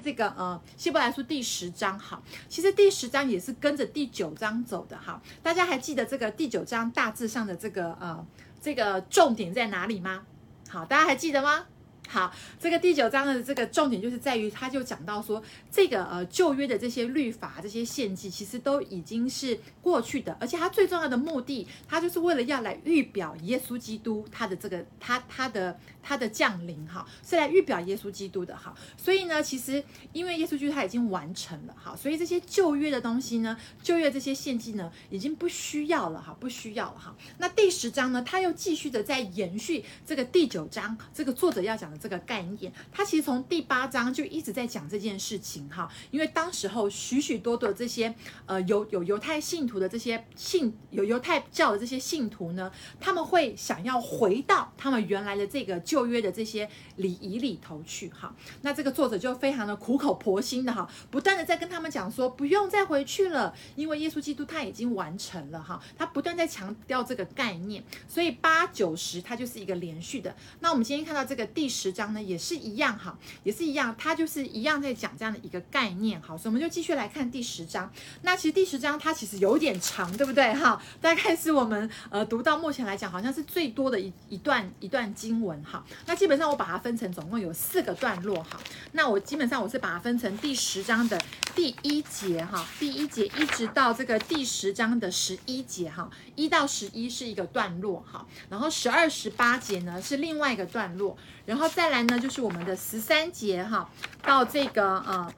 这个呃希伯来书第十章，好，其实第十章也是跟着第九章走的，哈，大家还记得这个第九章大致上的这个呃这个重点在哪里吗？好，大家还记得吗？好，这个第九章的这个重点就是在于，他就讲到说，这个呃旧约的这些律法、这些献祭，其实都已经是过去的，而且他最重要的目的，他就是为了要来预表耶稣基督他的这个他他的。他的降临哈，是来预表耶稣基督的哈，所以呢，其实因为耶稣基督他已经完成了哈，所以这些旧约的东西呢，旧约这些献祭呢，已经不需要了哈，不需要了哈。那第十章呢，他又继续的在延续这个第九章这个作者要讲的这个概念，他其实从第八章就一直在讲这件事情哈，因为当时候许许多多这些呃有有犹太信徒的这些信有犹太教的这些信徒呢，他们会想要回到他们原来的这个旧。旧约的这些礼仪里头去哈，那这个作者就非常的苦口婆心的哈，不断的在跟他们讲说，不用再回去了，因为耶稣基督他已经完成了哈，他不断在强调这个概念，所以八九十它就是一个连续的。那我们今天看到这个第十章呢，也是一样哈，也是一样，它就是一样在讲这样的一个概念哈，所以我们就继续来看第十章。那其实第十章它其实有点长，对不对哈？大概是我们呃读到目前来讲，好像是最多的一一段一段经文哈。那基本上我把它分成总共有四个段落哈。那我基本上我是把它分成第十章的第一节哈，第一节一直到这个第十章的十一节哈，一到十一是一个段落哈，然后十二十八节呢是另外一个段落，然后再来呢就是我们的十三节哈到这个呃。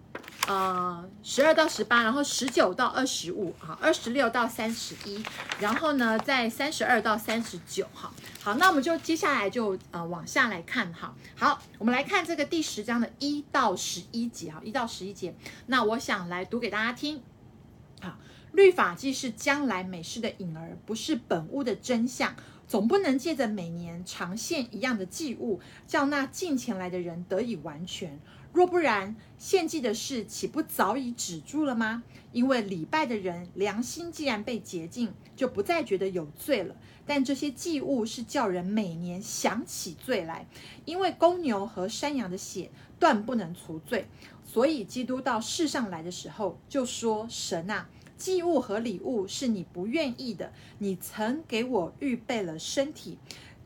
呃，十二到十八，然后十九到二十五，哈，二十六到三十一，然后呢，在三十二到三十九，哈，好，那我们就接下来就呃往下来看，哈，好，我们来看这个第十章的一到十一节，哈，一到十一节，那我想来读给大家听，好，律法既是将来美事的影儿，不是本物的真相，总不能借着每年常献一样的祭物，叫那近前来的人得以完全。若不然，献祭的事岂不早已止住了吗？因为礼拜的人良心既然被洁净，就不再觉得有罪了。但这些祭物是叫人每年想起罪来，因为公牛和山羊的血断不能除罪。所以基督到世上来的时候，就说：“神啊，祭物和礼物是你不愿意的，你曾给我预备了身体。”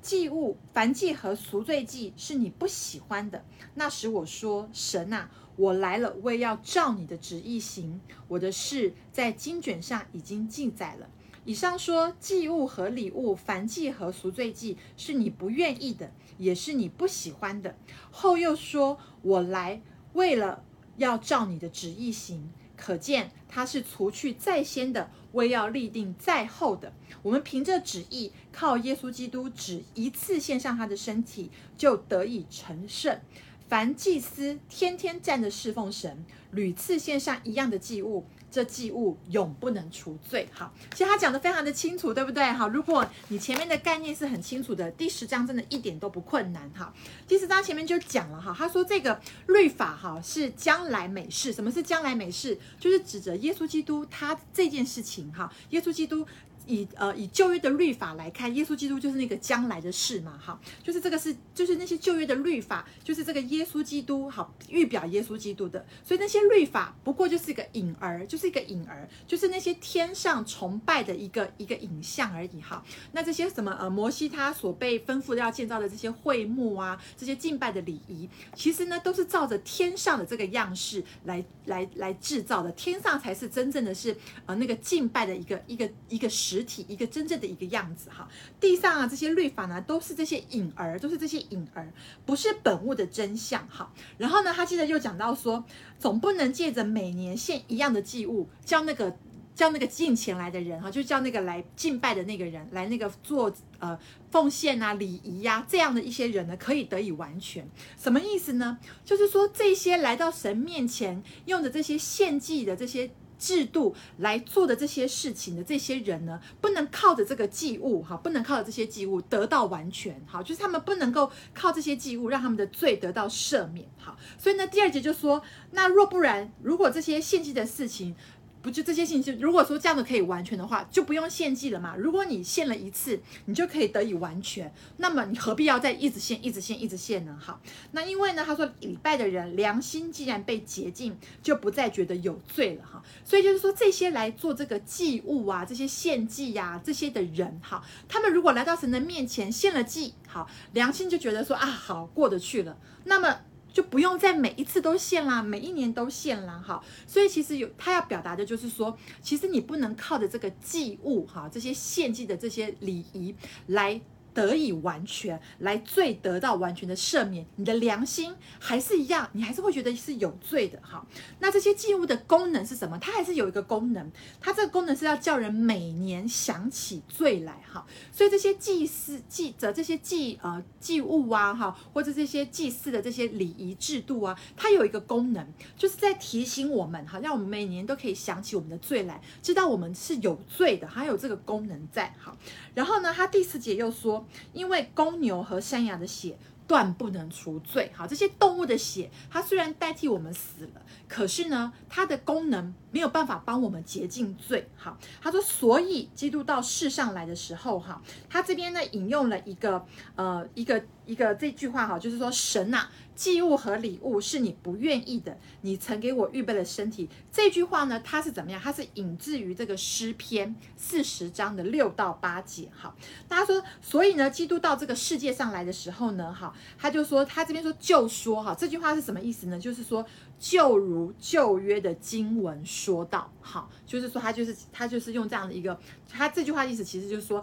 祭物、燔祭和赎罪祭是你不喜欢的。那时我说：“神啊，我来了，为要照你的旨意行。我的事在经卷上已经记载了。”以上说祭物和礼物、燔祭和赎罪祭是你不愿意的，也是你不喜欢的。后又说：“我来为了要照你的旨意行。”可见他是除去在先的，为要立定在后的。我们凭着旨意，靠耶稣基督只一次献上他的身体，就得以成圣。凡祭司天天站着侍奉神，屡次献上一样的祭物。这祭物永不能除罪。好，其实他讲的非常的清楚，对不对？好，如果你前面的概念是很清楚的，第十章真的一点都不困难。哈，第十章前面就讲了哈，他说这个律法哈是将来美事。什么是将来美事？就是指着耶稣基督他这件事情哈，耶稣基督。以呃以旧约的律法来看，耶稣基督就是那个将来的事嘛，哈，就是这个是就是那些旧约的律法，就是这个耶稣基督，好预表耶稣基督的，所以那些律法不过就是一个影儿，就是一个影儿，就是那些天上崇拜的一个一个影像而已，哈。那这些什么呃摩西他所被吩咐要建造的这些会幕啊，这些敬拜的礼仪，其实呢都是照着天上的这个样式来来来制造的，天上才是真正的是呃那个敬拜的一个一个一个实体一个真正的一个样子哈，地上啊这些律法呢，都是这些影儿，都是这些影儿，不是本物的真相哈。然后呢，他接着又讲到说，总不能借着每年献一样的祭物，叫那个叫那个进前来的人哈，就叫那个来敬拜的那个人来那个做呃奉献啊礼仪呀这样的一些人呢，可以得以完全。什么意思呢？就是说这些来到神面前用的这些献祭的这些。制度来做的这些事情的这些人呢，不能靠着这个祭物哈，不能靠着这些祭物得到完全哈，就是他们不能够靠这些祭物让他们的罪得到赦免哈。所以呢，第二节就说，那若不然，如果这些献祭的事情不就这些信息？如果说这样子可以完全的话，就不用献祭了嘛。如果你献了一次，你就可以得以完全，那么你何必要再一直献、一直献、一直献呢？好，那因为呢，他说礼拜的人良心既然被洁净，就不再觉得有罪了哈。所以就是说，这些来做这个祭物啊，这些献祭呀、这些的人哈，他们如果来到神的面前献了祭，好，良心就觉得说啊，好过得去了，那么。就不用再每一次都献啦，每一年都献啦，哈。所以其实有他要表达的就是说，其实你不能靠着这个祭物哈，这些献祭的这些礼仪来。得以完全来罪得到完全的赦免，你的良心还是一样，你还是会觉得是有罪的哈。那这些祭物的功能是什么？它还是有一个功能，它这个功能是要叫人每年想起罪来哈。所以这些祭祀、祭的这些祭呃祭物啊哈，或者这些祭祀的这些礼仪制度啊，它有一个功能，就是在提醒我们哈，让我们每年都可以想起我们的罪来，知道我们是有罪的，还有这个功能在哈。然后呢，他第四节又说。因为公牛和山羊的血断不能除罪，好，这些动物的血，它虽然代替我们死了，可是呢，它的功能没有办法帮我们洁净罪。好，他说，所以基督到世上来的时候，哈，他这边呢引用了一个呃一个一个这句话，哈，就是说神呐。祭物和礼物是你不愿意的，你曾给我预备了身体。这句话呢，它是怎么样？它是引自于这个诗篇四十章的六到八节。好，大家说，所以呢，基督到这个世界上来的时候呢，哈，他就说，他这边说就说，哈，这句话是什么意思呢？就是说，就如旧约的经文说到，好，就是说他就是他就是用这样的一个，他这句话意思其实就是说。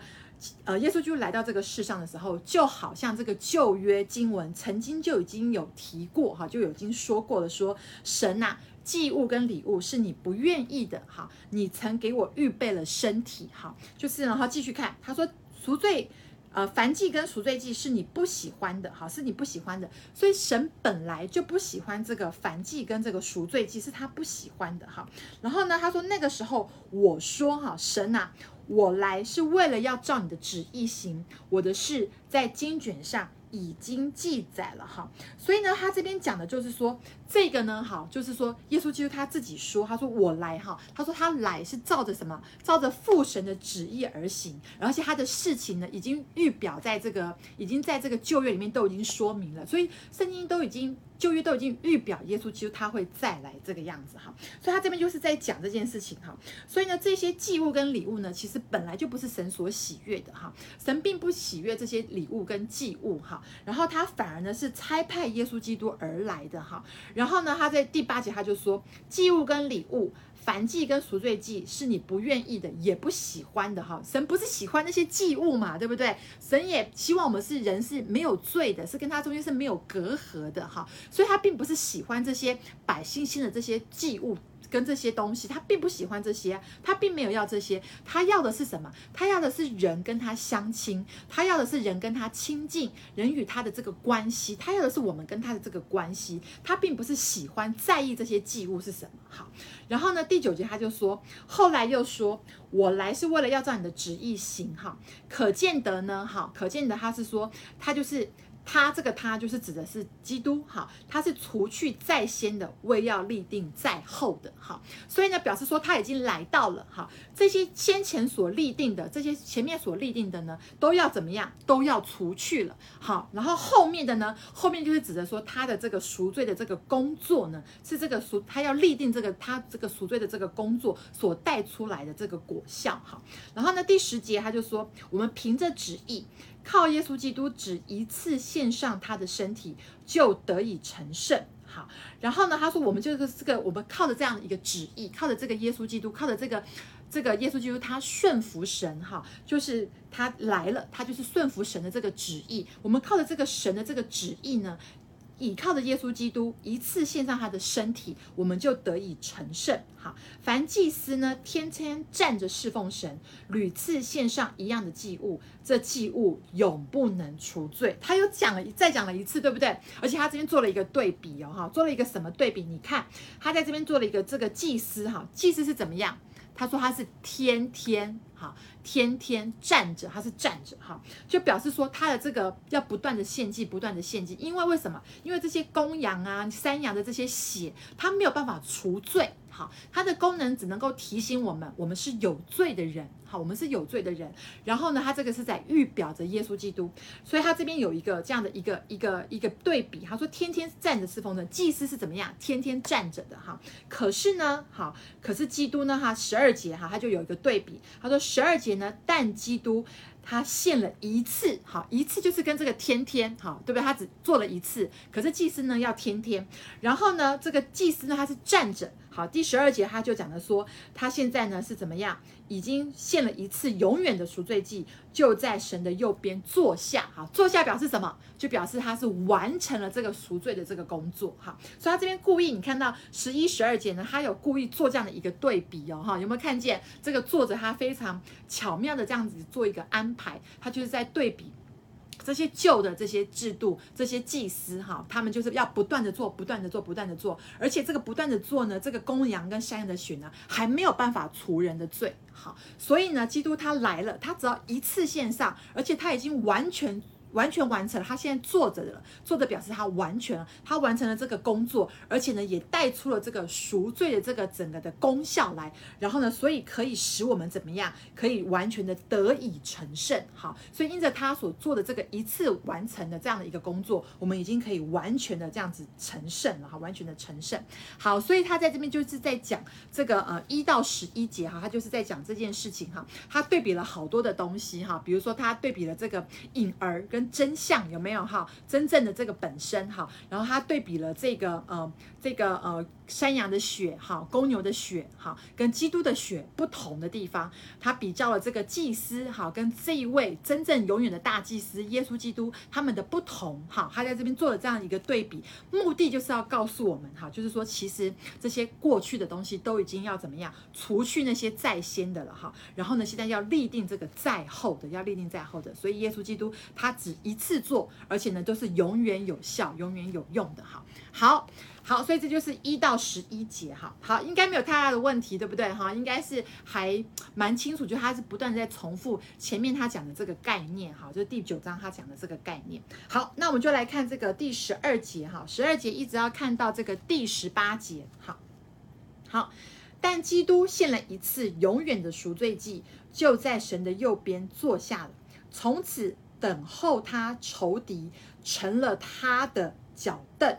呃，耶稣就来到这个世上的时候，就好像这个旧约经文曾经就已经有提过哈，就已经说过了，说神呐，祭物跟礼物是你不愿意的哈，你曾给我预备了身体哈，就是然后继续看，他说赎罪，呃，燔祭跟赎罪祭是你不喜欢的哈，是你不喜欢的，所以神本来就不喜欢这个燔祭跟这个赎罪祭，是他不喜欢的哈。然后呢，他说那个时候我说哈，神呐。我来是为了要照你的旨意行，我的事在经卷上已经记载了哈，所以呢，他这边讲的就是说，这个呢，好，就是说，耶稣基督他自己说，他说我来哈，他说他来是照着什么？照着父神的旨意而行，而且他的事情呢，已经预表在这个，已经在这个旧约里面都已经说明了，所以圣经都已经。旧约都已经预表耶稣基督他会再来这个样子哈，所以他这边就是在讲这件事情哈。所以呢，这些祭物跟礼物呢，其实本来就不是神所喜悦的哈。神并不喜悦这些礼物跟祭物哈，然后他反而呢是差派耶稣基督而来的哈。然后呢，他在第八节他就说，祭物跟礼物。凡祭跟赎罪祭是你不愿意的，也不喜欢的哈。神不是喜欢那些祭物嘛，对不对？神也希望我们是人是没有罪的，是跟他中间是没有隔阂的哈。所以他并不是喜欢这些百姓心的这些祭物。跟这些东西，他并不喜欢这些，他并没有要这些，他要的是什么？他要的是人跟他相亲，他要的是人跟他亲近，人与他的这个关系，他要的是我们跟他的这个关系，他并不是喜欢在意这些祭物是什么。好，然后呢，第九节他就说，后来又说，我来是为了要照你的旨意行。哈，可见得呢，哈，可见得他是说，他就是。他这个他就是指的是基督，哈，他是除去在先的，为要立定在后的，哈，所以呢，表示说他已经来到了，哈，这些先前所立定的，这些前面所立定的呢，都要怎么样，都要除去了，好，然后后面的呢，后面就是指的说他的这个赎罪的这个工作呢，是这个赎，他要立定这个他这个赎罪的这个工作所带出来的这个果效，哈，然后呢，第十节他就说，我们凭着旨意。靠耶稣基督只一次献上他的身体，就得以成圣。好，然后呢，他说我们就是这个，我们靠着这样的一个旨意，靠着这个耶稣基督，靠着这个这个耶稣基督，他顺服神，哈，就是他来了，他就是顺服神的这个旨意。我们靠着这个神的这个旨意呢。倚靠着耶稣基督一次献上他的身体，我们就得以成圣。好，凡祭司呢，天天站着侍奉神，屡次献上一样的祭物，这祭物永不能除罪。他又讲了，再讲了一次，对不对？而且他这边做了一个对比哦，哈，做了一个什么对比？你看，他在这边做了一个这个祭司，哈，祭司是怎么样？他说他是天天。哈，天天站着，他是站着哈，就表示说他的这个要不断的献祭，不断的献祭，因为为什么？因为这些公羊啊、山羊的这些血，它没有办法除罪。好，它的功能只能够提醒我们，我们是有罪的人。好，我们是有罪的人。然后呢，它这个是在预表着耶稣基督，所以它这边有一个这样的一个一个一个对比。他说，天天站着侍奉的祭司是怎么样？天天站着的哈。可是呢，好，可是基督呢？哈，十二节哈，他就有一个对比。他说，十二节呢，但基督。他献了一次，好，一次就是跟这个天天，好，对不对？他只做了一次，可是祭司呢要天天。然后呢，这个祭司呢他是站着，好，第十二节他就讲的说，他现在呢是怎么样？已经献了一次永远的赎罪祭，就在神的右边坐下。哈，坐下表示什么？就表示他是完成了这个赎罪的这个工作。哈，所以他这边故意，你看到十一、十二节呢，他有故意做这样的一个对比哦。哈，有没有看见这个作者他非常巧妙的这样子做一个安排？他就是在对比。这些旧的这些制度，这些祭司哈，他们就是要不断的做，不断的做，不断的做，而且这个不断的做呢，这个公羊跟山羊的血呢，还没有办法除人的罪，好，所以呢，基督他来了，他只要一次献上，而且他已经完全。完全完成了，他现在坐着了，坐着表示他完全，他完成了这个工作，而且呢，也带出了这个赎罪的这个整个的功效来，然后呢，所以可以使我们怎么样，可以完全的得以成圣，好，所以因着他所做的这个一次完成的这样的一个工作，我们已经可以完全的这样子成圣了，哈，完全的成圣，好，所以他在这边就是在讲这个呃一到十一节哈，他就是在讲这件事情哈，他对比了好多的东西哈，比如说他对比了这个影儿跟真相有没有哈？真正的这个本身哈，然后他对比了这个呃这个呃山羊的血哈，公牛的血哈，跟基督的血不同的地方，他比较了这个祭司哈跟这一位真正永远的大祭司耶稣基督他们的不同哈，他在这边做了这样一个对比，目的就是要告诉我们哈，就是说其实这些过去的东西都已经要怎么样除去那些在先的了哈，然后呢现在要立定这个在后的，要立定在后的，所以耶稣基督他只一次做，而且呢都是永远有效、永远有用的。哈，好，好，所以这就是一到十一节。哈，好，应该没有太大的问题，对不对？哈，应该是还蛮清楚，就他是不断在重复前面他讲的这个概念。哈，就是第九章他讲的这个概念。好，那我们就来看这个第十二节。哈，十二节一直要看到这个第十八节。好，好，但基督献了一次永远的赎罪祭，就在神的右边坐下了，从此。等候他仇敌成了他的脚凳，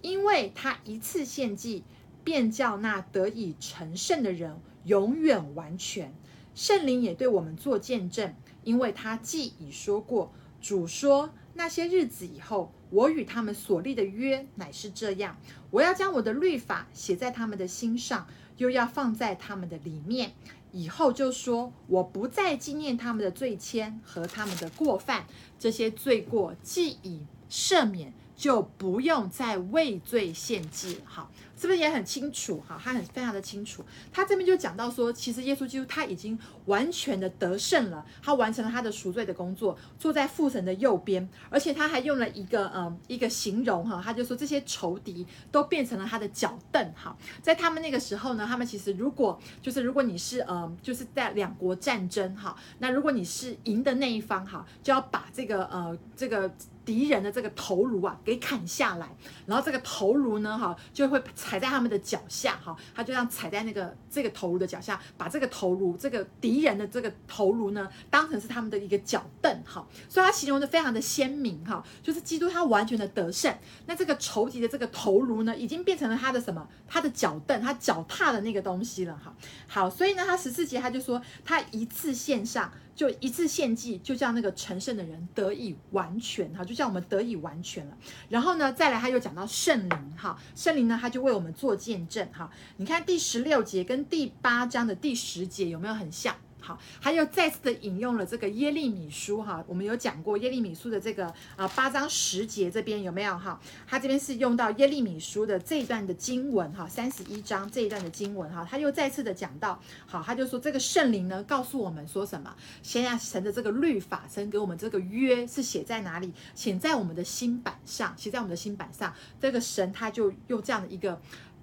因为他一次献祭，便叫那得以成圣的人永远完全。圣灵也对我们做见证，因为他既已说过，主说那些日子以后，我与他们所立的约乃是这样：我要将我的律法写在他们的心上，又要放在他们的里面。以后就说，我不再纪念他们的罪愆和他们的过犯，这些罪过既已赦免，就不用再为罪献祭了。好。是不是也很清楚？哈，他很非常的清楚。他这边就讲到说，其实耶稣基督他已经完全的得胜了，他完成了他的赎罪的工作，坐在父神的右边，而且他还用了一个嗯一个形容哈，他就说这些仇敌都变成了他的脚凳。哈，在他们那个时候呢，他们其实如果就是如果你是呃就是在两国战争哈，那如果你是赢的那一方哈，就要把这个呃这个。敌人的这个头颅啊，给砍下来，然后这个头颅呢，哈，就会踩在他们的脚下，哈，他就这样踩在那个这个头颅的脚下，把这个头颅，这个敌人的这个头颅呢，当成是他们的一个脚凳，哈，所以他形容的非常的鲜明，哈，就是基督他完全的得胜，那这个仇敌的这个头颅呢，已经变成了他的什么？他的脚凳，他脚踏的那个东西了，哈，好，所以呢，他十四节他就说，他一次献上。就一次献祭，就叫那个成圣的人得以完全哈，就叫我们得以完全了。然后呢，再来他又讲到圣灵哈，圣灵呢他就为我们做见证哈。你看第十六节跟第八章的第十节有没有很像？好，还有再次的引用了这个耶利米书哈，我们有讲过耶利米书的这个啊八章十节这边有没有哈？他这边是用到耶利米书的这一段的经文哈，三十一章这一段的经文哈，他又再次的讲到，好，他就说这个圣灵呢告诉我们说什么？现在神的这个律法，神给我们这个约是写在哪里？写在我们的心版上，写在我们的心版上。这个神他就用这样的一个。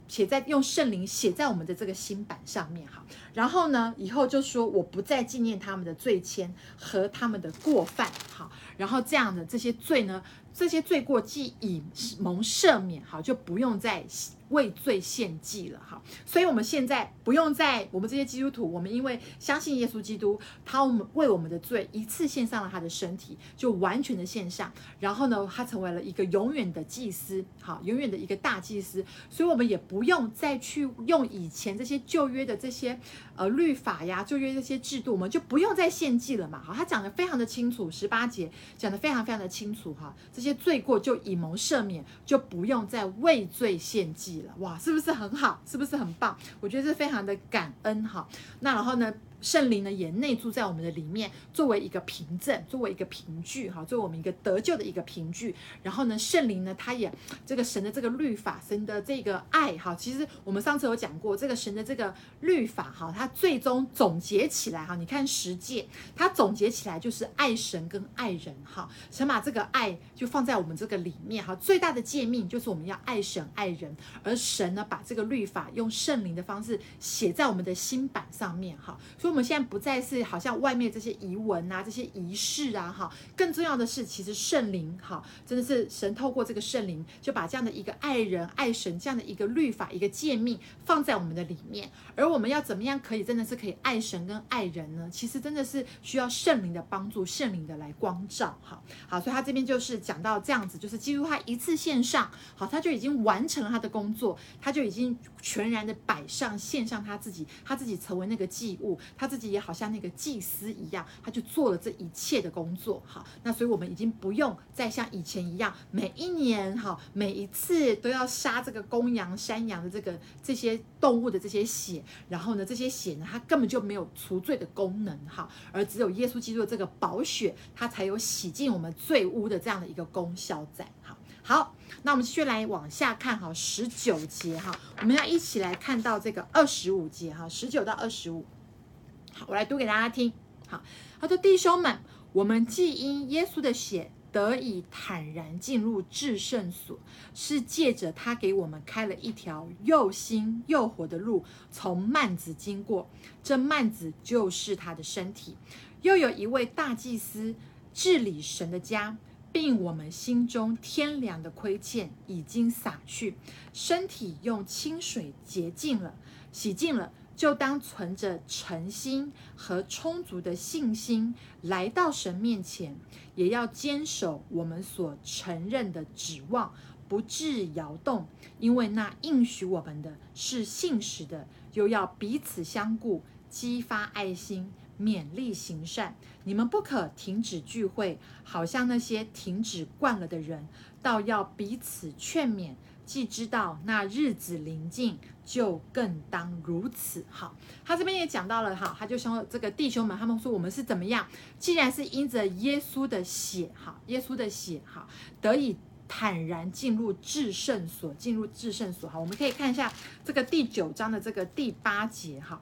写在用圣灵写在我们的这个心板上面，哈。然后呢，以后就说我不再纪念他们的罪愆和他们的过犯，好。然后这样的这些罪呢，这些罪过既已蒙赦免，好，就不用再为罪献祭了，哈。所以我们现在不用再，我们这些基督徒，我们因为相信耶稣基督，他们为我们的罪一次献上了他的身体，就完全的献上。然后呢，他成为了一个永远的祭司，好，永远的一个大祭司。所以我们也不用再去用以前这些旧约的这些呃律法呀，旧约这些制度，我们就不用再献祭了嘛。好，他讲得非常的清楚，十八节讲得非常非常的清楚，哈，这些罪过就以蒙赦免，就不用再畏罪献祭了。哇，是不是很好？是不是很棒？我觉得是非常的感恩哈。那然后呢，圣灵呢也内住在我们的里面，作为一个凭证，作为一个凭据哈，作为我们一个得救的一个凭据。然后呢，圣灵呢，他也这个神的这个律法，神的这个爱哈，其实我们上次有讲过，这个神的这个律法哈，它最终总结起来哈，你看十诫，它总结起来就是爱神跟爱人哈。神把这个爱就放在我们这个里面哈，最大的诫命就是我们要爱神爱人，而神呢，把这个律法用圣灵的方式写在我们的心板上面哈，所以。我们现在不再是好像外面这些仪文啊，这些仪式啊，哈，更重要的是，其实圣灵，哈，真的是神透过这个圣灵，就把这样的一个爱人、爱神这样的一个律法、一个诫命放在我们的里面。而我们要怎么样可以真的是可以爱神跟爱人呢？其实真的是需要圣灵的帮助，圣灵的来光照，哈，好，所以他这边就是讲到这样子，就是基督他一次献上，好，他就已经完成了他的工作，他就已经全然的摆上献上他自己，他自己成为那个祭物，他。他自己也好像那个祭司一样，他就做了这一切的工作。好，那所以我们已经不用再像以前一样，每一年哈，每一次都要杀这个公羊、山羊的这个这些动物的这些血，然后呢，这些血呢，它根本就没有除罪的功能哈，而只有耶稣基督的这个宝血，它才有洗净我们罪污的这样的一个功效在。好，好，那我们继续来往下看哈，十九节哈，我们要一起来看到这个二十五节哈，十九到二十五。好，我来读给大家听。好，他说：“弟兄们，我们既因耶稣的血得以坦然进入至圣所，是借着他给我们开了一条又新又活的路，从幔子经过。这幔子就是他的身体。又有一位大祭司治理神的家，并我们心中天良的亏欠已经洒去，身体用清水洁净了，洗净了。”就当存着诚心和充足的信心来到神面前，也要坚守我们所承认的指望，不致摇动，因为那应许我们的是信实的。又要彼此相顾，激发爱心，勉励行善。你们不可停止聚会，好像那些停止惯了的人，倒要彼此劝勉。既知道那日子临近，就更当如此。好，他这边也讲到了哈，他就说这个弟兄们，他们说我们是怎么样？既然是因着耶稣的血，哈，耶稣的血，哈，得以坦然进入至圣所，进入至圣所。好，我们可以看一下这个第九章的这个第八节，哈，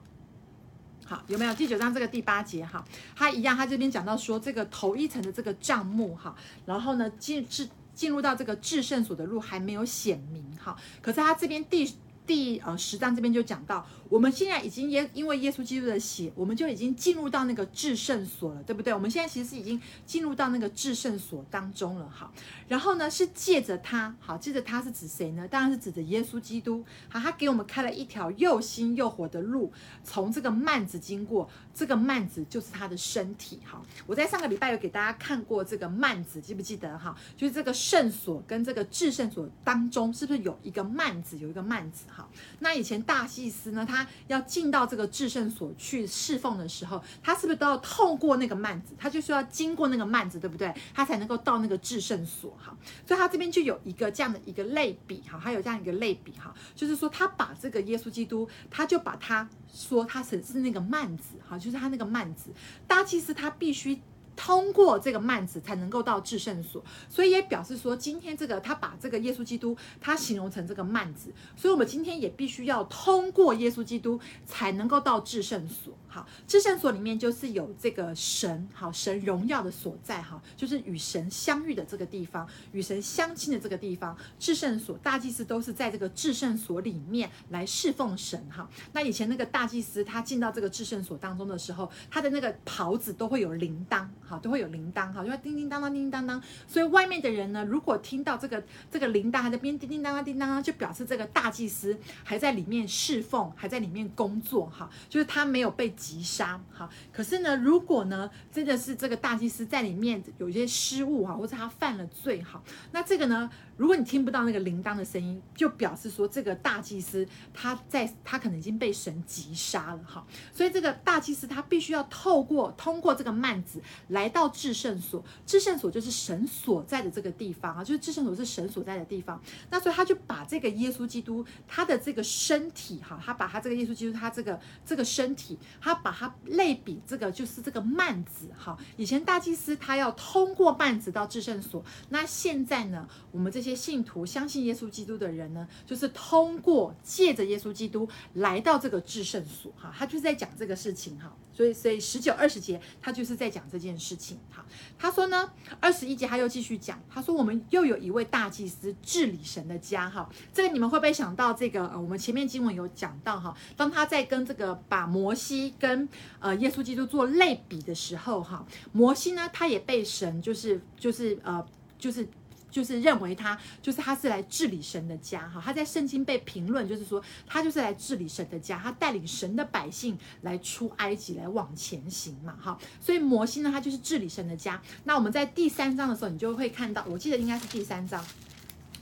好，有没有第九章这个第八节？哈，他一样，他这边讲到说这个头一层的这个帐幕，哈，然后呢，进至。进入到这个至圣所的路还没有显明哈，可是他这边第第呃十章这边就讲到。我们现在已经耶，因为耶稣基督的血，我们就已经进入到那个至圣所了，对不对？我们现在其实是已经进入到那个至圣所当中了，哈。然后呢，是借着他，好，借着他是指谁呢？当然是指着耶稣基督，好，他给我们开了一条又新又活的路，从这个幔子经过，这个幔子就是他的身体，哈。我在上个礼拜有给大家看过这个幔子，记不记得？哈，就是这个圣所跟这个至圣所当中，是不是有一个幔子？有一个幔子，哈。那以前大祭司呢，他要进到这个至圣所去侍奉的时候，他是不是都要透过那个幔子？他就需要经过那个幔子，对不对？他才能够到那个至圣所哈。所以他这边就有一个这样的一个类比哈，他有这样一个类比哈，就是说他把这个耶稣基督，他就把他说他是是那个幔子哈，就是他那个慢子。大祭司他必须通过这个幔子才能够到至圣所，所以也表示说，今天这个他把这个耶稣基督他形容成这个幔子，所以我们今天也必须要通过耶稣基督才能够到至圣所。好，至圣所里面就是有这个神，好，神荣耀的所在，哈，就是与神相遇的这个地方，与神相亲的这个地方。至圣所大祭司都是在这个至圣所里面来侍奉神，哈。那以前那个大祭司他进到这个至圣所当中的时候，他的那个袍子都会有铃铛，好，都会有铃铛，好，就会叮叮当当，叮叮当当。所以外面的人呢，如果听到这个这个铃铛还在边叮叮当当叮当当，就表示这个大祭司还在里面侍奉，还在里面工作，哈，就是他没有被。击杀哈，可是呢，如果呢，真的是这个大祭司在里面有一些失误哈，或者他犯了罪哈，那这个呢？如果你听不到那个铃铛的声音，就表示说这个大祭司他在他可能已经被神击杀了哈，所以这个大祭司他必须要透过通过这个幔子来到至圣所，至圣所就是神所在的这个地方啊，就是至圣所是神所在的地方。那所以他就把这个耶稣基督他的这个身体哈，他把他这个耶稣基督他这个这个身体，他把他类比这个就是这个幔子哈。以前大祭司他要通过幔子到至圣所，那现在呢，我们这。这些信徒相信耶稣基督的人呢，就是通过借着耶稣基督来到这个至圣所哈，他就是在讲这个事情哈，所以所以十九二十节他就是在讲这件事情哈。他说呢，二十一节他又继续讲，他说我们又有一位大祭司治理神的家哈，这个你们会不会想到这个呃，我们前面经文有讲到哈，当他在跟这个把摩西跟呃耶稣基督做类比的时候哈，摩西呢他也被神就是就是呃就是。就是认为他就是他是来治理神的家哈，他在圣经被评论就是说他就是来治理神的家，他带领神的百姓来出埃及来往前行嘛哈，所以摩西呢他就是治理神的家。那我们在第三章的时候，你就会看到，我记得应该是第三章，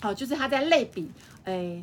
好，就是他在类比，诶。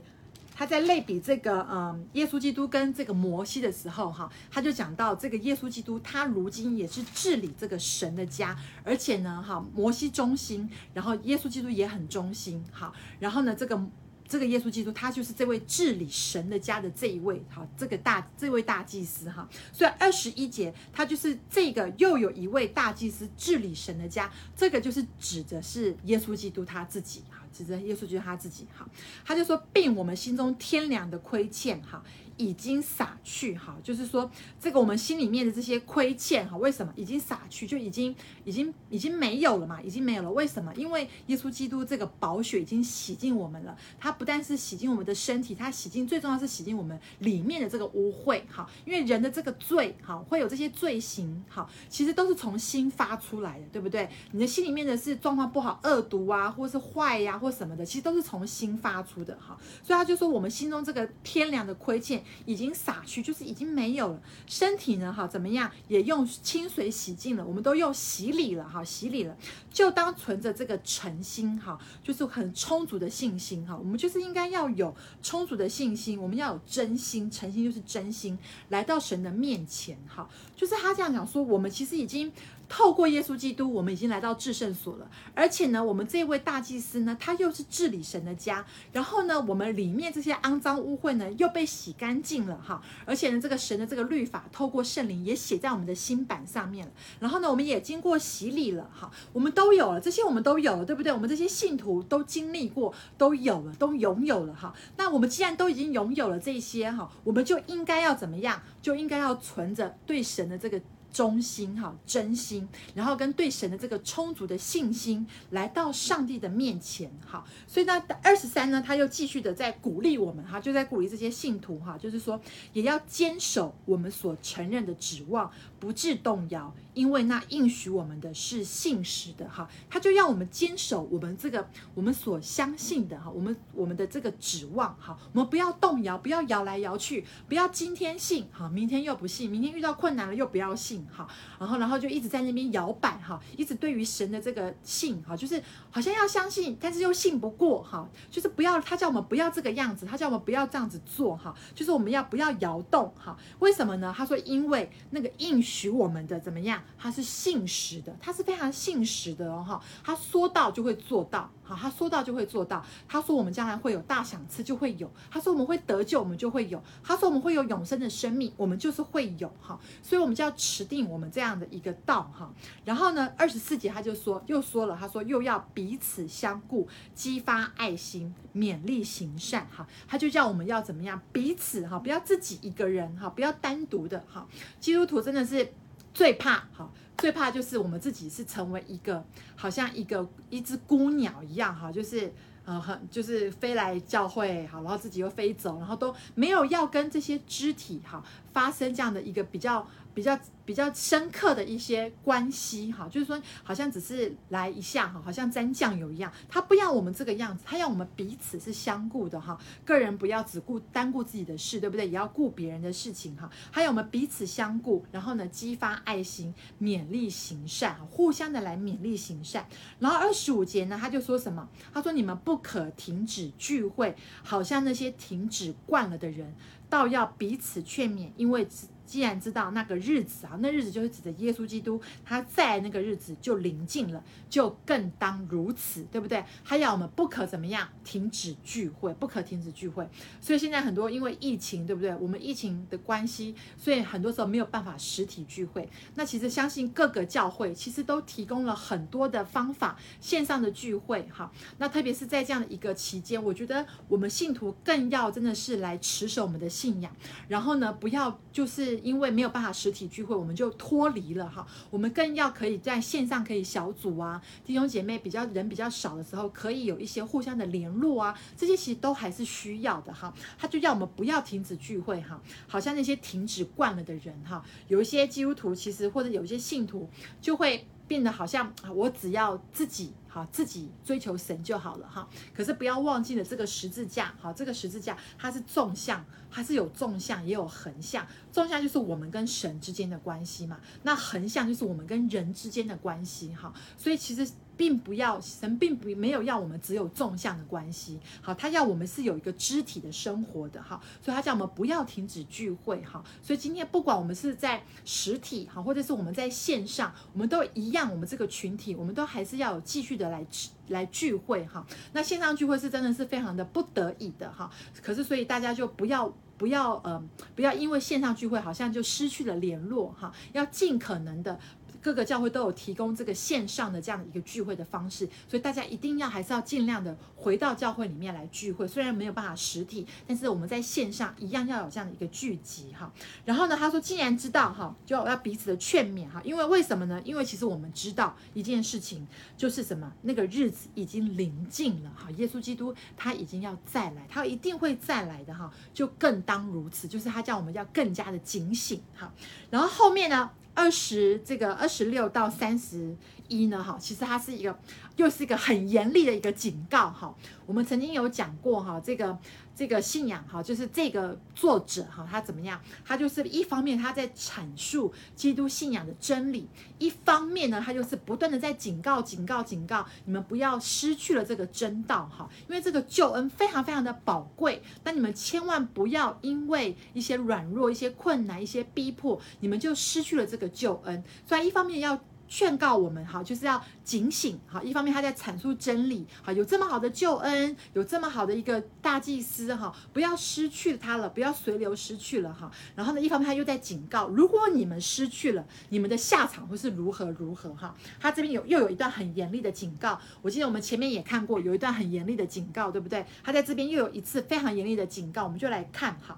他在类比这个嗯，耶稣基督跟这个摩西的时候，哈，他就讲到这个耶稣基督，他如今也是治理这个神的家，而且呢，哈，摩西忠心，然后耶稣基督也很忠心，好，然后呢，这个这个耶稣基督，他就是这位治理神的家的这一位，哈，这个大这位大祭司，哈，所以二十一节，他就是这个又有一位大祭司治理神的家，这个就是指的是耶稣基督他自己，其实耶稣就是他自己哈，他就说，并我们心中天良的亏欠哈。已经洒去哈，就是说这个我们心里面的这些亏欠哈，为什么已经洒去，就已经已经已经没有了嘛，已经没有了。为什么？因为耶稣基督这个宝血已经洗净我们了。他不但是洗净我们的身体，他洗净最重要是洗净我们里面的这个污秽哈。因为人的这个罪哈，会有这些罪行哈，其实都是从心发出来的，对不对？你的心里面的是状况不好、恶毒啊，或是坏呀、或什么的，其实都是从心发出的哈。所以他就说，我们心中这个天良的亏欠。已经洒去，就是已经没有了。身体呢，哈，怎么样？也用清水洗净了。我们都用洗礼了，哈，洗礼了。就当存着这个诚心，哈，就是很充足的信心，哈。我们就是应该要有充足的信心，我们要有真心，诚心就是真心，来到神的面前，哈。就是他这样讲说，我们其实已经。透过耶稣基督，我们已经来到至圣所了。而且呢，我们这位大祭司呢，他又是治理神的家。然后呢，我们里面这些肮脏污秽呢，又被洗干净了哈。而且呢，这个神的这个律法，透过圣灵也写在我们的心版上面了。然后呢，我们也经过洗礼了哈。我们都有了这些，我们都有了，对不对？我们这些信徒都经历过，都有了，都拥有了哈。那我们既然都已经拥有了这些哈，我们就应该要怎么样？就应该要存着对神的这个。忠心哈，真心，然后跟对神的这个充足的信心，来到上帝的面前哈。所以呢，二十三呢，他又继续的在鼓励我们哈，就在鼓励这些信徒哈，就是说也要坚守我们所承认的指望，不致动摇，因为那应许我们的是信实的哈。他就要我们坚守我们这个我们所相信的哈，我们我们的这个指望哈，我们不要动摇，不要摇来摇去，不要今天信哈，明天又不信，明天遇到困难了又不要信。哈，然后，然后就一直在那边摇摆哈，一直对于神的这个信哈，就是好像要相信，但是又信不过哈，就是不要他叫我们不要这个样子，他叫我们不要这样子做哈，就是我们要不要摇动哈？为什么呢？他说，因为那个应许我们的怎么样，他是信实的，他是非常信实的哦哈，他说到就会做到。好，他说到就会做到。他说我们将来会有大赏赐，就会有。他说我们会得救，我们就会有。他说我们会有永生的生命，我们就是会有哈。所以，我们就要持定我们这样的一个道哈。然后呢，二十四节他就说又说了，他说又要彼此相顾，激发爱心，勉励行善哈。他就叫我们要怎么样？彼此哈，不要自己一个人哈，不要单独的哈。基督徒真的是最怕哈。最怕就是我们自己是成为一个好像一个一只孤鸟一样哈，就是呃很就是飞来教会好，然后自己又飞走，然后都没有要跟这些肢体哈发生这样的一个比较比较。比较深刻的一些关系哈，就是说好像只是来一下哈，好像沾酱油一样。他不要我们这个样子，他要我们彼此是相顾的哈。个人不要只顾单顾自己的事，对不对？也要顾别人的事情哈。还有我们彼此相顾，然后呢，激发爱心，勉励行善，互相的来勉励行善。然后二十五节呢，他就说什么？他说你们不可停止聚会，好像那些停止惯了的人，倒要彼此劝勉，因为。既然知道那个日子啊，那日子就是指的耶稣基督，他在那个日子就临近了，就更当如此，对不对？还要我们不可怎么样，停止聚会，不可停止聚会。所以现在很多因为疫情，对不对？我们疫情的关系，所以很多时候没有办法实体聚会。那其实相信各个教会其实都提供了很多的方法，线上的聚会，哈。那特别是在这样的一个期间，我觉得我们信徒更要真的是来持守我们的信仰，然后呢，不要就是。因为没有办法实体聚会，我们就脱离了哈。我们更要可以在线上可以小组啊，弟兄姐妹比较人比较少的时候，可以有一些互相的联络啊，这些其实都还是需要的哈。他就叫我们不要停止聚会哈，好像那些停止惯了的人哈，有一些基督徒其实或者有一些信徒就会。变得好像我只要自己好，自己追求神就好了哈。可是不要忘记了这个十字架，好，这个十字架它是纵向，它是有纵向也有横向。纵向就是我们跟神之间的关系嘛，那横向就是我们跟人之间的关系哈。所以其实。并不要神，并不没有要我们只有纵向的关系，好，他要我们是有一个肢体的生活的，哈，所以他叫我们不要停止聚会，哈，所以今天不管我们是在实体，哈，或者是我们在线上，我们都一样，我们这个群体，我们都还是要有继续的来来聚会，哈，那线上聚会是真的是非常的不得已的，哈，可是所以大家就不要不要呃不要因为线上聚会好像就失去了联络，哈，要尽可能的。各个教会都有提供这个线上的这样的一个聚会的方式，所以大家一定要还是要尽量的回到教会里面来聚会。虽然没有办法实体，但是我们在线上一样要有这样的一个聚集哈。然后呢，他说既然知道哈，就要彼此的劝勉哈。因为为什么呢？因为其实我们知道一件事情，就是什么？那个日子已经临近了哈。耶稣基督他已经要再来，他一定会再来的哈。就更当如此，就是他叫我们要更加的警醒哈。然后后面呢？二十这个二十六到三十一呢，哈，其实它是一个，又是一个很严厉的一个警告，哈。我们曾经有讲过，哈，这个这个信仰，哈，就是这个作者，哈，他怎么样？他就是一方面他在阐述基督信仰的真理，一方面呢，他就是不断的在警告、警告、警告你们不要失去了这个真道，哈，因为这个救恩非常非常的宝贵，但你们千万不要因为一些软弱、一些困难、一些逼迫，你们就失去了这个。救恩，所以一方面要劝告我们哈，就是要警醒哈；一方面他在阐述真理哈，有这么好的救恩，有这么好的一个大祭司哈，不要失去他了，不要随流失去了哈。然后呢，一方面他又在警告，如果你们失去了，你们的下场会是如何如何哈。他这边有又有一段很严厉的警告，我记得我们前面也看过，有一段很严厉的警告，对不对？他在这边又有一次非常严厉的警告，我们就来看哈。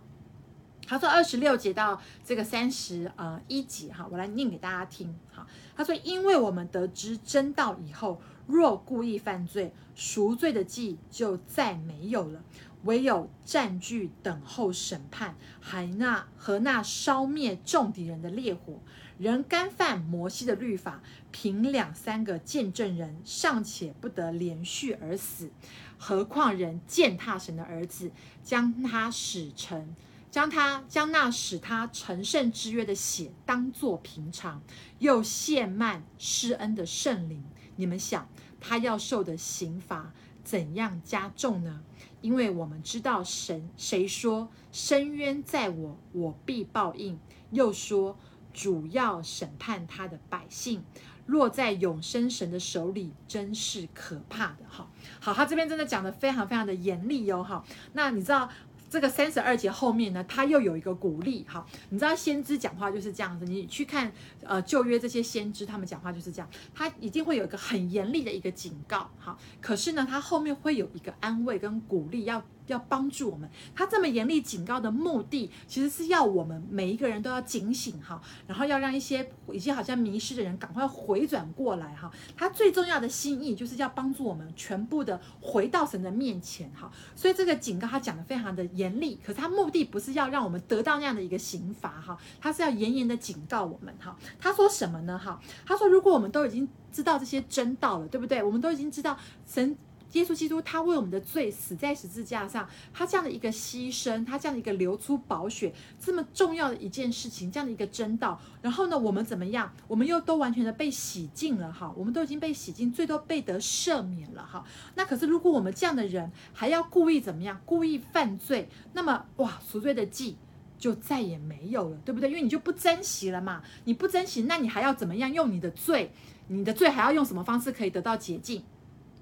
他说二十六节到这个三十呃一节哈，我来念给大家听哈。他说，因为我们得知真道以后，若故意犯罪，赎罪的祭就再没有了，唯有占据等候审判，还那和那烧灭众敌人的烈火。人干犯摩西的律法，凭两三个见证人尚且不得连续而死，何况人践踏神的儿子，将他使成。将他将那使他成圣之约的血当作平常，又亵慢施恩的圣灵，你们想他要受的刑罚怎样加重呢？因为我们知道神谁说深渊在我，我必报应，又说主要审判他的百姓。落在永生神的手里，真是可怕的。哈，好，他这边真的讲得非常非常的严厉哦。哈，那你知道？这个三十二节后面呢，他又有一个鼓励，哈，你知道先知讲话就是这样子，你去看呃旧约这些先知，他们讲话就是这样，他一定会有一个很严厉的一个警告，哈，可是呢，他后面会有一个安慰跟鼓励要。要帮助我们，他这么严厉警告的目的，其实是要我们每一个人都要警醒哈，然后要让一些已经好像迷失的人赶快回转过来哈。他最重要的心意就是要帮助我们全部的回到神的面前哈。所以这个警告他讲的非常的严厉，可是他目的不是要让我们得到那样的一个刑罚哈，他是要严严的警告我们哈。他说什么呢哈？他说如果我们都已经知道这些真道了，对不对？我们都已经知道神。耶稣基督，他为我们的罪死在十字架上，他这样的一个牺牲，他这样的一个流出宝血，这么重要的一件事情，这样的一个真道，然后呢，我们怎么样？我们又都完全的被洗净了哈，我们都已经被洗净，罪都被得赦免了哈。那可是如果我们这样的人还要故意怎么样？故意犯罪，那么哇，赎罪的祭就再也没有了，对不对？因为你就不珍惜了嘛，你不珍惜，那你还要怎么样？用你的罪，你的罪还要用什么方式可以得到洁净？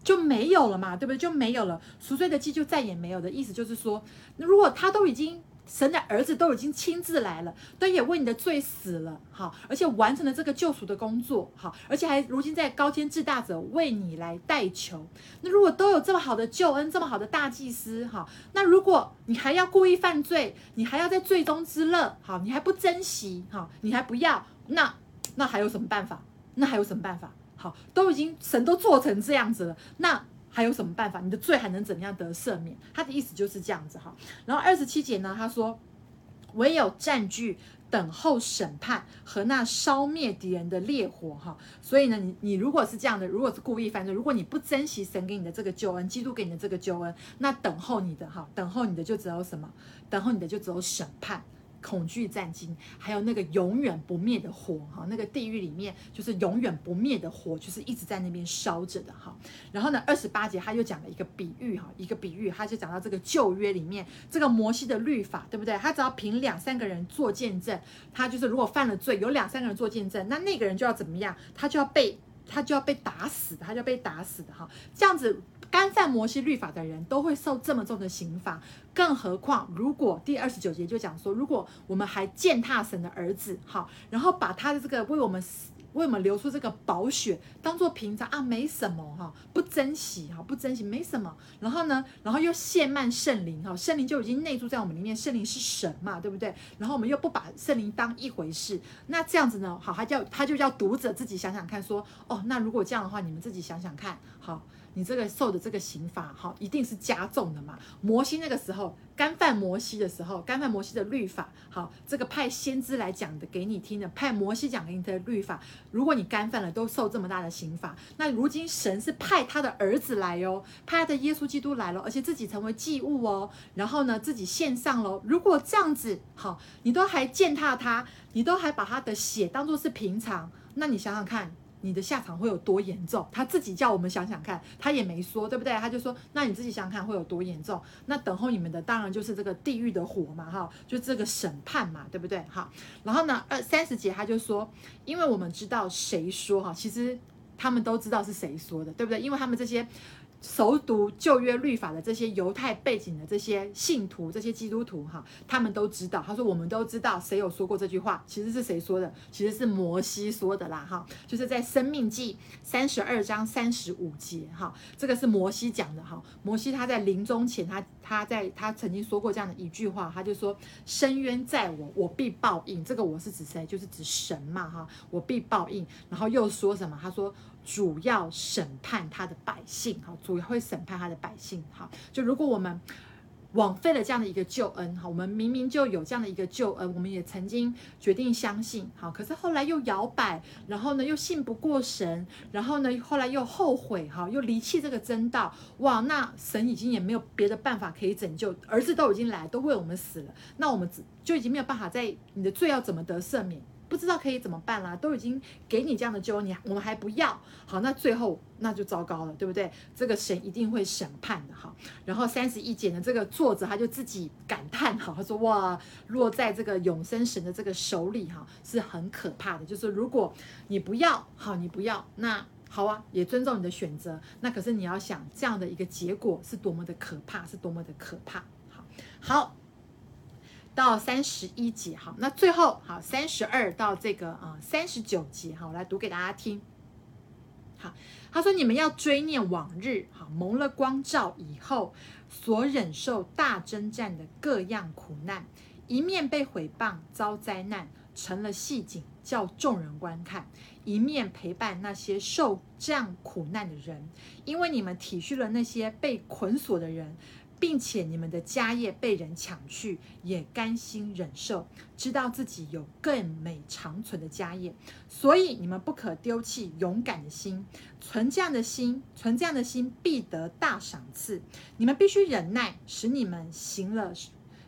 就没有了嘛，对不对？就没有了，赎罪的祭就再也没有的意思，就是说，如果他都已经神的儿子都已经亲自来了，都也为你的罪死了，好，而且完成了这个救赎的工作，好，而且还如今在高天至大者为你来代求。那如果都有这么好的救恩，这么好的大祭司，好，那如果你还要故意犯罪，你还要在罪中之乐，好，你还不珍惜，好，你还不要，那那还有什么办法？那还有什么办法？好，都已经神都做成这样子了，那还有什么办法？你的罪还能怎么样得赦免？他的意思就是这样子哈。然后二十七节呢，他说：“唯有占据等候审判和那烧灭敌人的烈火哈。”所以呢，你你如果是这样的，如果是故意犯罪，如果你不珍惜神给你的这个救恩，基督给你的这个救恩，那等候你的哈，等候你的就只有什么？等候你的就只有审判。恐惧战惊，还有那个永远不灭的火哈，那个地狱里面就是永远不灭的火，就是一直在那边烧着的哈。然后呢，二十八节他又讲了一个比喻哈，一个比喻，他就讲到这个旧约里面这个摩西的律法，对不对？他只要凭两三个人做见证，他就是如果犯了罪，有两三个人做见证，那那个人就要怎么样？他就要被他就要被打死，他就要被打死的哈。这样子。干犯摩西律法的人都会受这么重的刑罚，更何况如果第二十九节就讲说，如果我们还践踏神的儿子，好，然后把他的这个为我们为我们流出这个宝血当做平常啊，没什么哈，不珍惜哈，不珍惜没什么，然后呢，然后又亵慢圣灵哈，圣灵就已经内住在我们里面，圣灵是神嘛，对不对？然后我们又不把圣灵当一回事，那这样子呢，好，他叫他就叫读者自己想想看，说哦，那如果这样的话，你们自己想想看，好。你这个受的这个刑罚，哈，一定是加重的嘛。摩西那个时候干犯摩西的时候，干犯摩西的律法，好，这个派先知来讲的给你听的，派摩西讲给你的律法，如果你干犯了，都受这么大的刑罚。那如今神是派他的儿子来哦，派他的耶稣基督来了，而且自己成为祭物哦，然后呢，自己献上喽。如果这样子，好，你都还践踏他，你都还把他的血当作是平常，那你想想看。你的下场会有多严重？他自己叫我们想想看，他也没说，对不对？他就说，那你自己想想看会有多严重？那等候你们的当然就是这个地狱的火嘛，哈，就这个审判嘛，对不对？哈，然后呢，二三十节他就说，因为我们知道谁说哈，其实他们都知道是谁说的，对不对？因为他们这些。熟读旧约律法的这些犹太背景的这些信徒，这些基督徒哈，他们都知道。他说：“我们都知道谁有说过这句话，其实是谁说的？其实是摩西说的啦，哈，就是在《生命记》三十二章三十五节，哈，这个是摩西讲的，哈。摩西他在临终前，他他在他曾经说过这样的一句话，他就说：深渊在我，我必报应。这个我是指谁？就是指神嘛，哈，我必报应。然后又说什么？他说。”主要审判他的百姓，哈，主要会审判他的百姓，哈。就如果我们枉费了这样的一个救恩，哈，我们明明就有这样的一个救恩，我们也曾经决定相信，好，可是后来又摇摆，然后呢又信不过神，然后呢后来又后悔，哈，又离弃这个真道，哇，那神已经也没有别的办法可以拯救，儿子都已经来，都为我们死了，那我们就已经没有办法在你的罪要怎么得赦免？不知道可以怎么办啦，都已经给你这样的救，你我们还不要，好，那最后那就糟糕了，对不对？这个神一定会审判的哈。然后三十一节呢，这个作者他就自己感叹哈，他说哇，落在这个永生神的这个手里哈，是很可怕的。就是如果你不要，好，你不要，那好啊，也尊重你的选择。那可是你要想这样的一个结果是多么的可怕，是多么的可怕。好，好。到三十一节，好，那最后好三十二到这个啊三十九节，好，我来读给大家听。好，他说：“你们要追念往日，好蒙了光照以后，所忍受大征战的各样苦难，一面被毁谤遭灾难，成了戏景，叫众人观看；一面陪伴那些受这样苦难的人，因为你们体恤了那些被捆锁的人。”并且你们的家业被人抢去，也甘心忍受，知道自己有更美长存的家业，所以你们不可丢弃勇敢的心，存这样的心，存这样的心必得大赏赐。你们必须忍耐，使你们行了，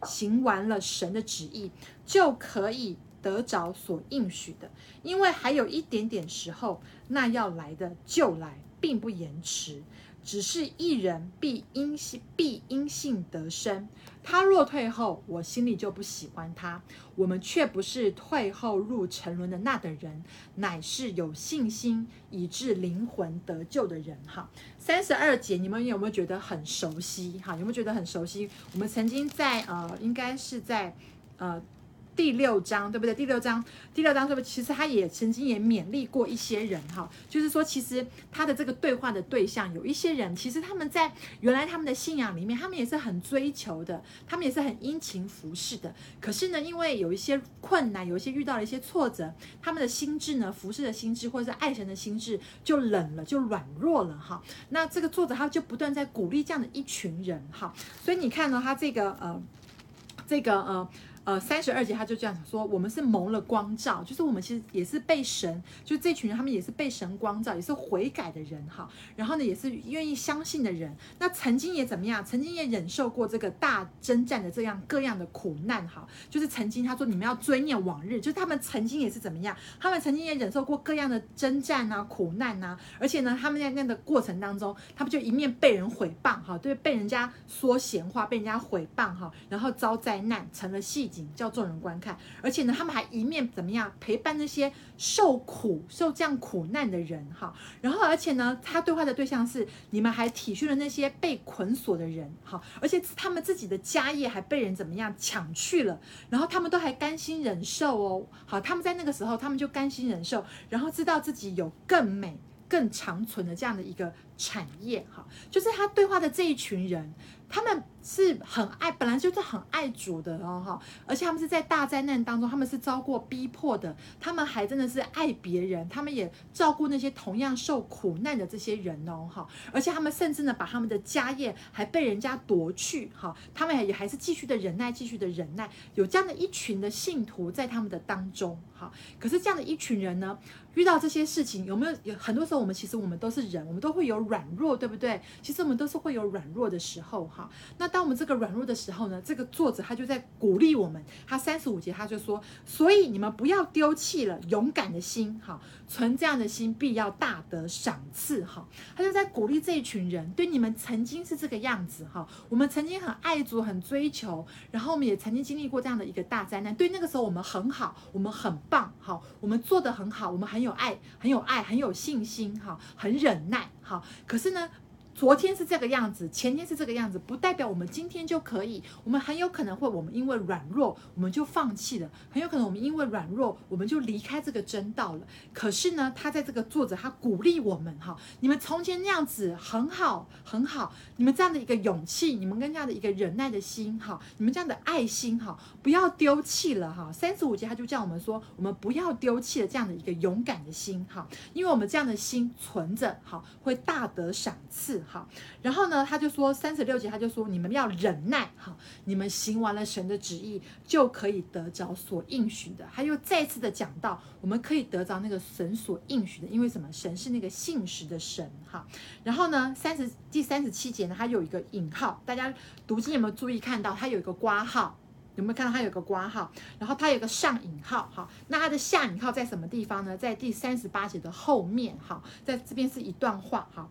行完了神的旨意，就可以得着所应许的。因为还有一点点时候，那要来的就来，并不延迟。只是一人必因必因信得生，他若退后，我心里就不喜欢他。我们却不是退后入沉沦的那等人，乃是有信心以致灵魂得救的人。哈，三十二节，你们有没有觉得很熟悉？哈，有没有觉得很熟悉？我们曾经在呃，应该是在呃。第六章对不对？第六章，第六章是不是？其实他也曾经也勉励过一些人哈，就是说，其实他的这个对话的对象有一些人，其实他们在原来他们的信仰里面，他们也是很追求的，他们也是很殷勤服侍的。可是呢，因为有一些困难，有一些遇到了一些挫折，他们的心智呢，服侍的心智或者是爱神的心智就冷了，就软弱了哈。那这个作者他就不断在鼓励这样的一群人哈。所以你看呢，他这个呃，这个呃。呃，三十二节他就这样说：我们是蒙了光照，就是我们其实也是被神，就这群人，他们也是被神光照，也是悔改的人哈。然后呢，也是愿意相信的人。那曾经也怎么样？曾经也忍受过这个大征战的这样各样的苦难哈。就是曾经他说你们要追念往日，就是他们曾经也是怎么样？他们曾经也忍受过各样的征战啊、苦难啊。而且呢，他们在那个过程当中，他们就一面被人毁谤哈，对，被人家说闲话，被人家毁谤哈，然后遭灾难，成了戏。叫众人观看，而且呢，他们还一面怎么样陪伴那些受苦、受这样苦难的人哈。然后，而且呢，他对话的对象是你们还体恤了那些被捆锁的人哈，而且他们自己的家业还被人怎么样抢去了，然后他们都还甘心忍受哦。好，他们在那个时候，他们就甘心忍受，然后知道自己有更美、更长存的这样的一个产业哈。就是他对话的这一群人。他们是很爱，本来就是很爱主的哦哈，而且他们是在大灾难当中，他们是遭过逼迫的，他们还真的是爱别人，他们也照顾那些同样受苦难的这些人哦哈，而且他们甚至呢把他们的家业还被人家夺去哈，他们也还是继续的忍耐，继续的忍耐，有这样的一群的信徒在他们的当中哈，可是这样的一群人呢，遇到这些事情有没有？有很多时候我们其实我们都是人，我们都会有软弱，对不对？其实我们都是会有软弱的时候哈。那当我们这个软弱的时候呢，这个作者他就在鼓励我们。他三十五节他就说：“所以你们不要丢弃了勇敢的心，哈，存这样的心必要大得赏赐，哈。”他就在鼓励这一群人，对你们曾经是这个样子，哈，我们曾经很爱主，很追求，然后我们也曾经经历过这样的一个大灾难。对那个时候我们很好，我们很棒，哈，我们做得很好，我们很有爱，很有爱，很有信心，哈，很忍耐，哈。可是呢，昨天是这个样子，前天是这个样子，不代表我们今天就可以。我们很有可能会，我们因为软弱，我们就放弃了；很有可能我们因为软弱，我们就离开这个真道了。可是呢，他在这个作者，他鼓励我们哈，你们从前那样子很好很好，你们这样的一个勇气，你们跟这样的一个忍耐的心哈，你们这样的爱心哈，不要丢弃了哈。三十五节他就叫我们说，我们不要丢弃了这样的一个勇敢的心哈，因为我们这样的心存着哈，会大得赏赐。好，然后呢，他就说三十六节，他就说你们要忍耐，好，你们行完了神的旨意，就可以得着所应许的。他又再次的讲到，我们可以得着那个神所应许的，因为什么？神是那个信实的神，哈。然后呢，三十第三十七节呢，他有一个引号，大家读经有没有注意看到？他有一个括号，有没有看到它有个括号？然后它有个上引号，哈，那它的下引号在什么地方呢？在第三十八节的后面，哈，在这边是一段话，哈。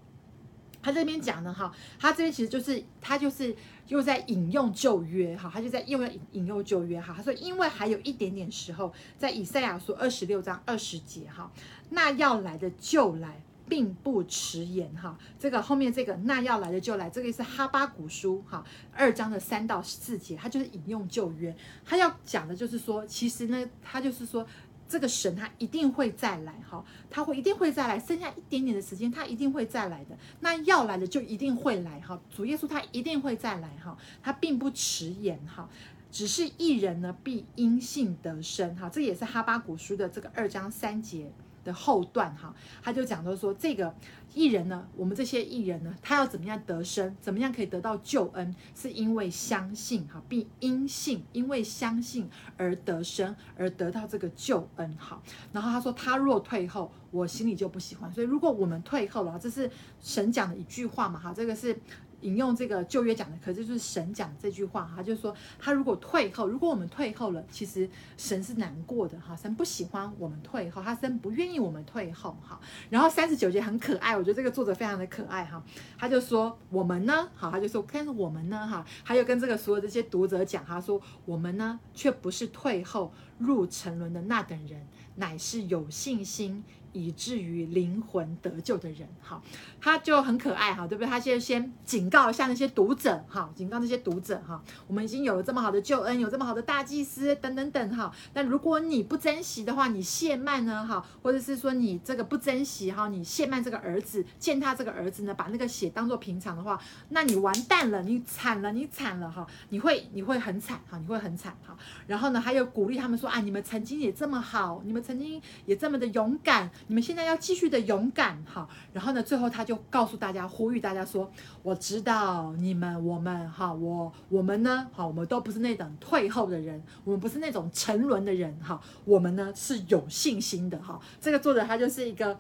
他这边讲的哈，他这边其实就是他就是又在引用旧约哈，他就在又要引引用旧约哈。他说，因为还有一点点时候，在以赛亚书二十六章二十节哈，那要来的就来，并不迟延哈。这个后面这个那要来的就来，这个是哈巴谷书哈二章的三到四节，他就是引用旧约，他要讲的就是说，其实呢，他就是说。这个神他一定会再来哈，他会一定会再来，剩下一点点的时间，他一定会再来的。那要来的就一定会来哈，主耶稣他一定会再来哈，他并不迟延哈，只是一人呢必因信得生哈，这也是哈巴古书的这个二章三节的后段哈，他就讲到说这个。艺人呢？我们这些艺人呢？他要怎么样得生？怎么样可以得到救恩？是因为相信哈，并因信，因为相信而得生，而得到这个救恩哈。然后他说：“他若退后，我心里就不喜欢。”所以如果我们退后了，这是神讲的一句话嘛哈。这个是引用这个旧约讲的，可是就是神讲这句话哈，就是说他如果退后，如果我们退后了，其实神是难过的哈。神不喜欢我们退后，他神不愿意我们退后哈。然后三十九节很可爱。我觉得这个作者非常的可爱哈，他就说我们呢，好，他就说看我们呢哈，还有跟这个所有这些读者讲，他说我们呢却不是退后入沉沦的那等人，乃是有信心。以至于灵魂得救的人，哈，他就很可爱，哈，对不对？他先先警告一下那些读者，哈，警告那些读者，哈，我们已经有了这么好的救恩，有这么好的大祭司，等等等，哈。但如果你不珍惜的话，你亵慢呢，哈，或者是说你这个不珍惜，哈，你亵慢这个儿子，践踏这个儿子呢，把那个血当作平常的话，那你完蛋了，你惨了，你惨了，哈，你会你会很惨，哈，你会很惨，哈。然后呢，还有鼓励他们说，啊，你们曾经也这么好，你们曾经也这么的勇敢。你们现在要继续的勇敢哈，然后呢，最后他就告诉大家，呼吁大家说：“我知道你们，我们哈，我我们呢，哈，我们都不是那等退后的人，我们不是那种沉沦的人哈，我们呢是有信心的哈。”这个作者他就是一个，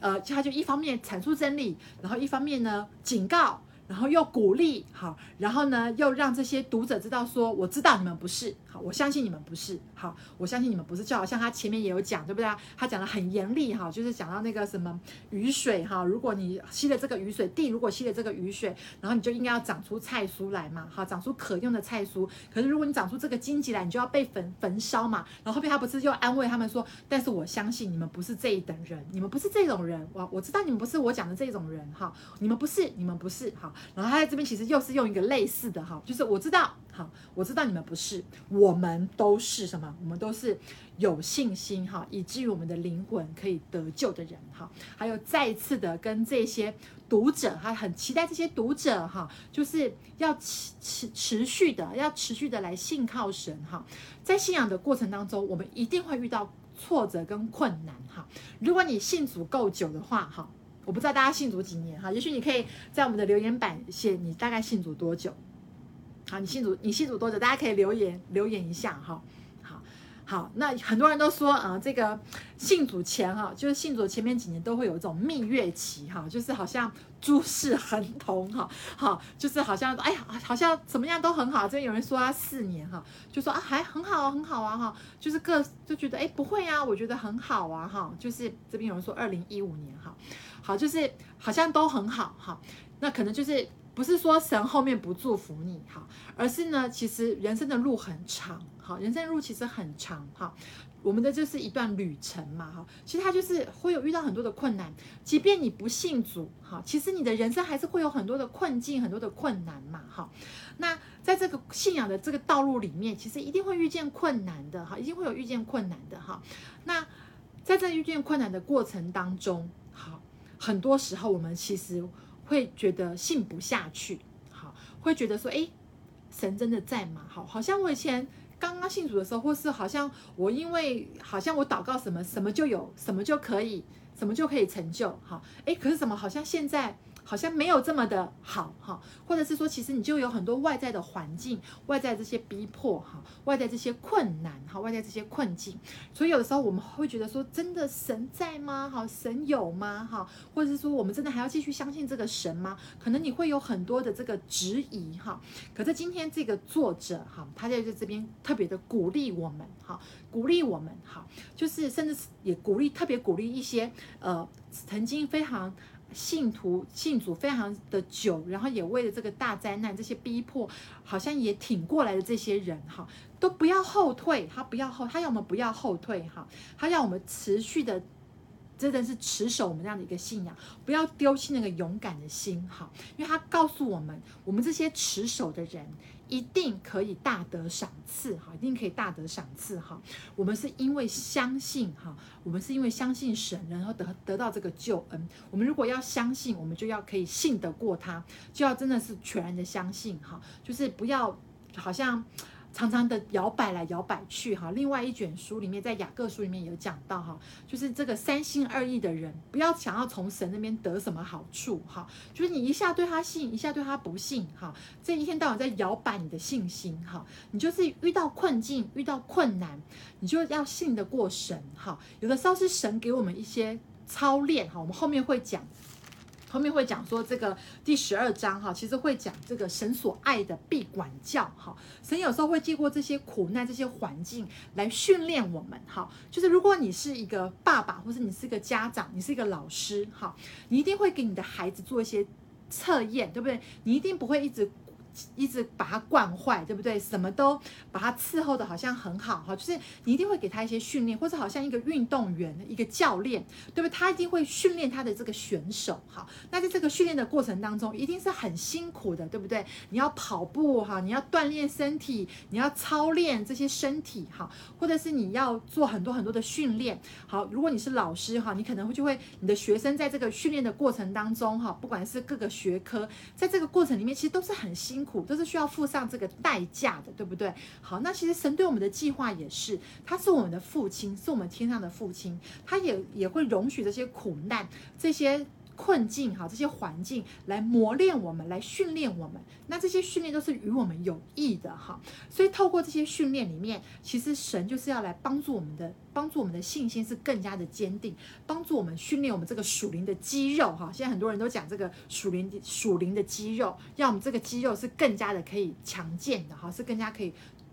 呃，他就一方面阐述真理，然后一方面呢警告。然后又鼓励，好，然后呢，又让这些读者知道说，我知道你们不是，好，我相信你们不是，好，我相信你们不是，就好像他前面也有讲，对不对？他讲的很严厉，哈，就是讲到那个什么雨水，哈，如果你吸了这个雨水，地如果吸了这个雨水，然后你就应该要长出菜蔬来嘛，好，长出可用的菜蔬。可是如果你长出这个荆棘来，你就要被焚焚烧嘛。然后后面他不是又安慰他们说，但是我相信你们不是这一等人，你们不是这种人，我我知道你们不是我讲的这种人，哈，你们不是，你们不是，哈。然后他在这边其实又是用一个类似的哈，就是我知道，好，我知道你们不是，我们都是什么？我们都是有信心哈，以至于我们的灵魂可以得救的人哈。还有再一次的跟这些读者，他很期待这些读者哈，就是要持持持续的，要持续的来信靠神哈。在信仰的过程当中，我们一定会遇到挫折跟困难哈。如果你信主够久的话哈。我不知道大家信主几年哈，也许你可以在我们的留言板写你大概信主多久。好，你信主你信主多久？大家可以留言留言一下哈。好，好，那很多人都说啊、呃，这个信主前哈，就是信主前面几年都会有一种蜜月期哈，就是好像诸事亨通哈，好，就是好像哎呀，好像怎么样都很好。这边有人说他四年哈，就说啊还很好很好啊哈，就是各就觉得哎不会啊，我觉得很好啊哈，就是这边有人说二零一五年哈。好就是好像都很好哈，那可能就是不是说神后面不祝福你哈，而是呢，其实人生的路很长，哈，人生的路其实很长哈，我们的就是一段旅程嘛哈，其实它就是会有遇到很多的困难，即便你不信主哈，其实你的人生还是会有很多的困境，很多的困难嘛哈，那在这个信仰的这个道路里面，其实一定会遇见困难的哈，一定会有遇见困难的哈，那在这遇见困难的过程当中，很多时候，我们其实会觉得信不下去，好，会觉得说，诶，神真的在吗？好，好像我以前刚刚信主的时候，或是好像我因为好像我祷告什么什么就有，什么就可以，什么就可以成就，好，诶，可是怎么好像现在好像没有这么的好哈，或者是说，其实你就有很多外在的环境、外在这些逼迫哈、外在这些困难哈、外在这些困境，所以有的时候我们会觉得说，真的神在吗？哈，神有吗？哈，或者是说，我们真的还要继续相信这个神吗？可能你会有很多的这个质疑哈。可是今天这个作者哈，他在这边特别的鼓励我们哈，鼓励我们哈，就是甚至也鼓励特别鼓励一些呃曾经非常。信徒信主非常的久，然后也为了这个大灾难、这些逼迫，好像也挺过来的这些人哈，都不要后退，他不要后，他要我们不要后退哈，他要我们持续的，真的是持守我们这样的一个信仰，不要丢弃那个勇敢的心哈，因为他告诉我们，我们这些持守的人。一定可以大得赏赐哈，一定可以大得赏赐哈。我们是因为相信哈，我们是因为相信神，然后得得到这个救恩。我们如果要相信，我们就要可以信得过他，就要真的是全然的相信哈，就是不要好像。常常的摇摆来摇摆去哈，另外一卷书里面，在雅各书里面有讲到哈，就是这个三心二意的人，不要想要从神那边得什么好处哈，就是你一下对他信，一下对他不信哈，这一天到晚在摇摆你的信心哈，你就是遇到困境、遇到困难，你就要信得过神哈。有的时候是神给我们一些操练哈，我们后面会讲。后面会讲说这个第十二章哈，其实会讲这个神所爱的必管教哈。神有时候会借过这些苦难、这些环境来训练我们哈。就是如果你是一个爸爸，或是你是一个家长，你是一个老师哈，你一定会给你的孩子做一些测验，对不对？你一定不会一直。一直把他惯坏，对不对？什么都把他伺候的好像很好哈，就是你一定会给他一些训练，或者好像一个运动员、一个教练，对不对？他一定会训练他的这个选手哈。那在这个训练的过程当中，一定是很辛苦的，对不对？你要跑步哈，你要锻炼身体，你要操练这些身体哈，或者是你要做很多很多的训练。好，如果你是老师哈，你可能会就会你的学生在这个训练的过程当中哈，不管是各个学科，在这个过程里面其实都是很辛苦。都是需要付上这个代价的，对不对？好，那其实神对我们的计划也是，他是我们的父亲，是我们天上的父亲，他也也会容许这些苦难、这些。困境哈，这些环境来磨练我们，来训练我们。那这些训练都是与我们有益的哈。所以透过这些训练里面，其实神就是要来帮助我们的，帮助我们的信心是更加的坚定，帮助我们训练我们这个属灵的肌肉哈。现在很多人都讲这个属灵属灵的肌肉，让我们这个肌肉是更加的可以强健的哈，是更加可以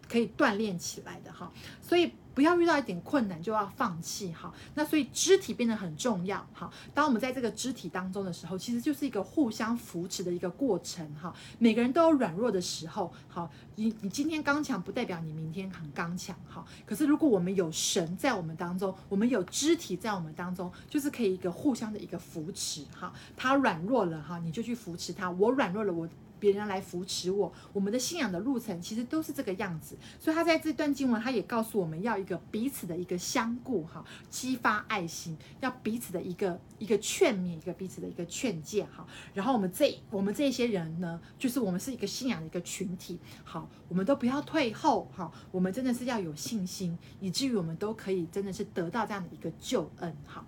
可以锻炼起来的哈。所以。不要遇到一点困难就要放弃哈，那所以肢体变得很重要哈。当我们在这个肢体当中的时候，其实就是一个互相扶持的一个过程哈。每个人都有软弱的时候，好，你你今天刚强不代表你明天很刚强哈。可是如果我们有神在我们当中，我们有肢体在我们当中，就是可以一个互相的一个扶持哈。他软弱了哈，你就去扶持他；我软弱了，我。别人来扶持我，我们的信仰的路程其实都是这个样子。所以他在这段经文，他也告诉我们要一个彼此的一个相顾哈，激发爱心，要彼此的一个一个劝勉，一个彼此的一个劝诫哈。然后我们这我们这些人呢，就是我们是一个信仰的一个群体，好，我们都不要退后哈，我们真的是要有信心，以至于我们都可以真的是得到这样的一个救恩哈。好。